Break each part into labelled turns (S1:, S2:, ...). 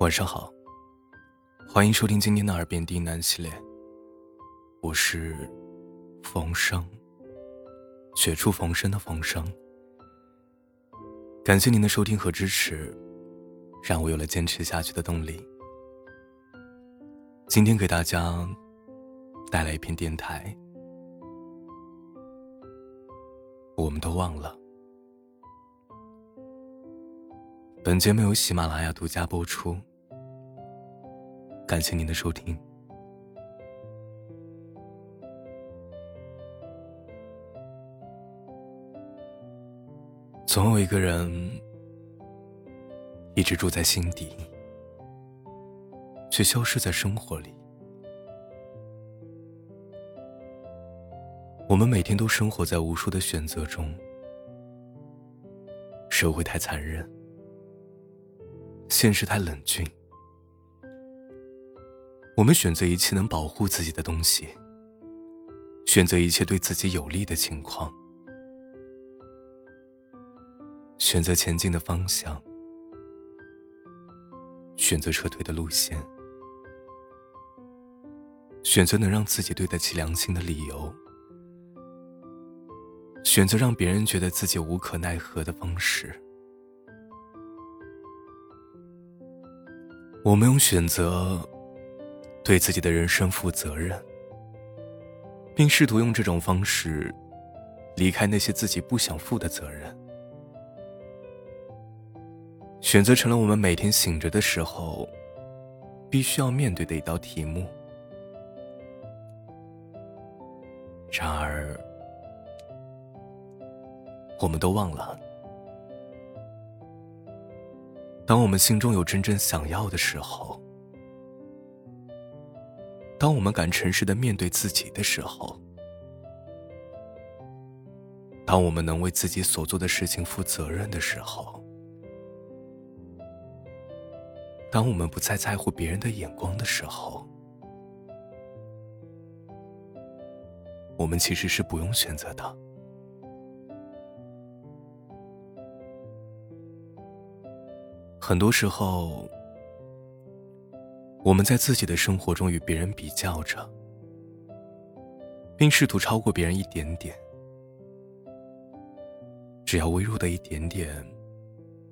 S1: 晚上好，欢迎收听今天的《耳边低喃》系列，我是冯生，绝处逢生的冯生。感谢您的收听和支持，让我有了坚持下去的动力。今天给大家带来一篇电台，我们都忘了。本节目由喜马拉雅独家播出，感谢您的收听。总有一个人一直住在心底，却消失在生活里。我们每天都生活在无数的选择中，社会太残忍。现实太冷峻，我们选择一切能保护自己的东西，选择一切对自己有利的情况，选择前进的方向，选择撤退的路线，选择能让自己对得起良心的理由，选择让别人觉得自己无可奈何的方式。我们用选择对自己的人生负责任，并试图用这种方式离开那些自己不想负的责任。选择成了我们每天醒着的时候必须要面对的一道题目。然而，我们都忘了。当我们心中有真正想要的时候，当我们敢诚实的面对自己的时候，当我们能为自己所做的事情负责任的时候，当我们不再在乎别人的眼光的时候，我们其实是不用选择的。很多时候，我们在自己的生活中与别人比较着，并试图超过别人一点点。只要微弱的一点点，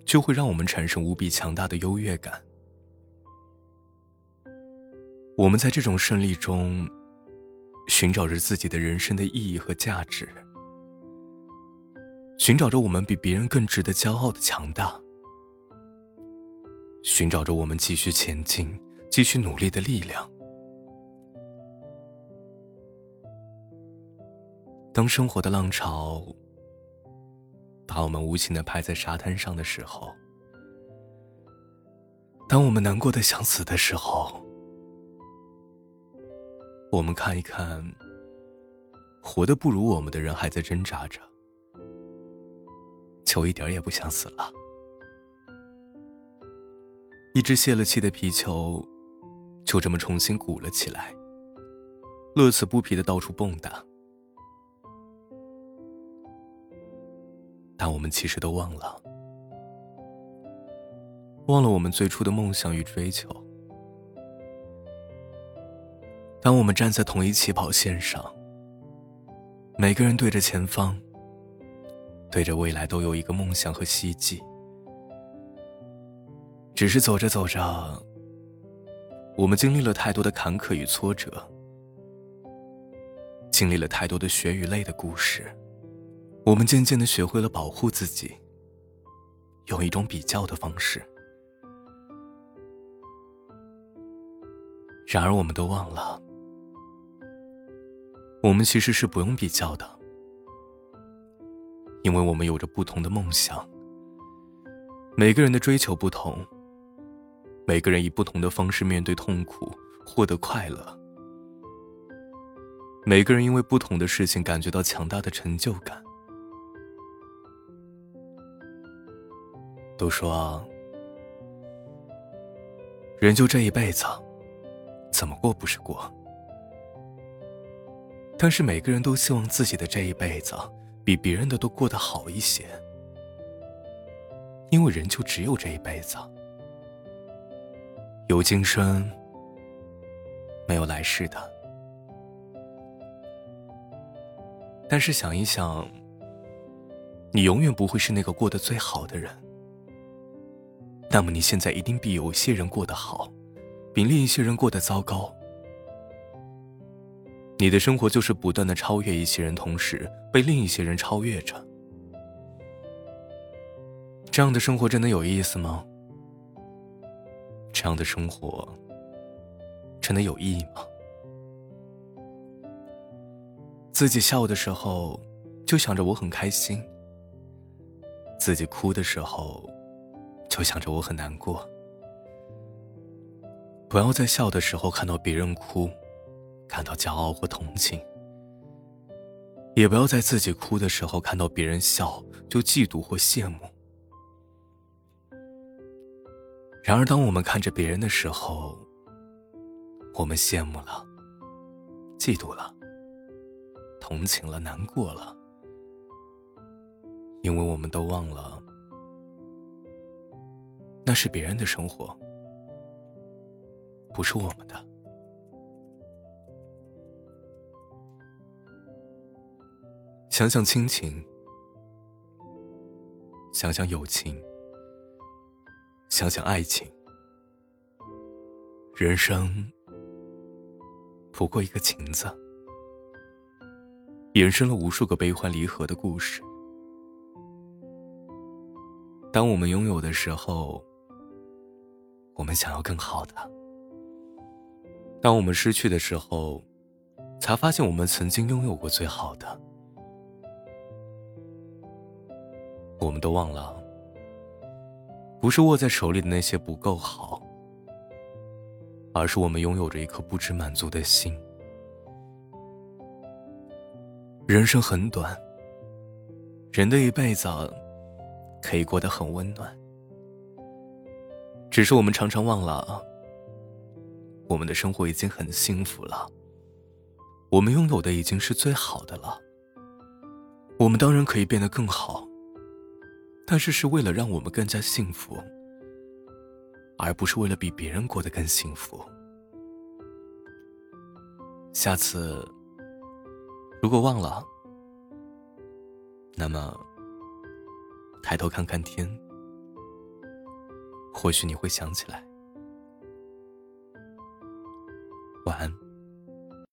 S1: 就会让我们产生无比强大的优越感。我们在这种胜利中，寻找着自己的人生的意义和价值，寻找着我们比别人更值得骄傲的强大。寻找着我们继续前进、继续努力的力量。当生活的浪潮把我们无情的拍在沙滩上的时候，当我们难过的想死的时候，我们看一看，活的不如我们的人还在挣扎着，就一点也不想死了。一只泄了气的皮球，就这么重新鼓了起来，乐此不疲的到处蹦跶。但我们其实都忘了，忘了我们最初的梦想与追求。当我们站在同一起跑线上，每个人对着前方，对着未来，都有一个梦想和希冀。只是走着走着，我们经历了太多的坎坷与挫折，经历了太多的血与泪的故事，我们渐渐的学会了保护自己，用一种比较的方式。然而，我们都忘了，我们其实是不用比较的，因为我们有着不同的梦想，每个人的追求不同。每个人以不同的方式面对痛苦，获得快乐。每个人因为不同的事情感觉到强大的成就感。都说，人就这一辈子，怎么过不是过？但是每个人都希望自己的这一辈子比别人的都过得好一些，因为人就只有这一辈子。有今生，没有来世的。但是想一想，你永远不会是那个过得最好的人。那么你现在一定比有些人过得好，比另一些人过得糟糕。你的生活就是不断的超越一些人，同时被另一些人超越着。这样的生活真的有意思吗？这样的生活真的有意义吗？自己笑的时候，就想着我很开心；自己哭的时候，就想着我很难过。不要在笑的时候看到别人哭。感到骄傲或同情，也不要在自己哭的时候看到别人笑就嫉妒或羡慕。然而，当我们看着别人的时候，我们羡慕了、嫉妒了、同情了、难过了，因为我们都忘了，那是别人的生活，不是我们的。想想亲情，想想友情，想想爱情，人生不过一个情字，衍生了无数个悲欢离合的故事。当我们拥有的时候，我们想要更好的；当我们失去的时候，才发现我们曾经拥有过最好的。我们都忘了，不是握在手里的那些不够好，而是我们拥有着一颗不知满足的心。人生很短，人的一辈子可以过得很温暖，只是我们常常忘了，我们的生活已经很幸福了，我们拥有的已经是最好的了。我们当然可以变得更好。但是是为了让我们更加幸福，而不是为了比别人过得更幸福。下次如果忘了，那么抬头看看天，或许你会想起来。晚安。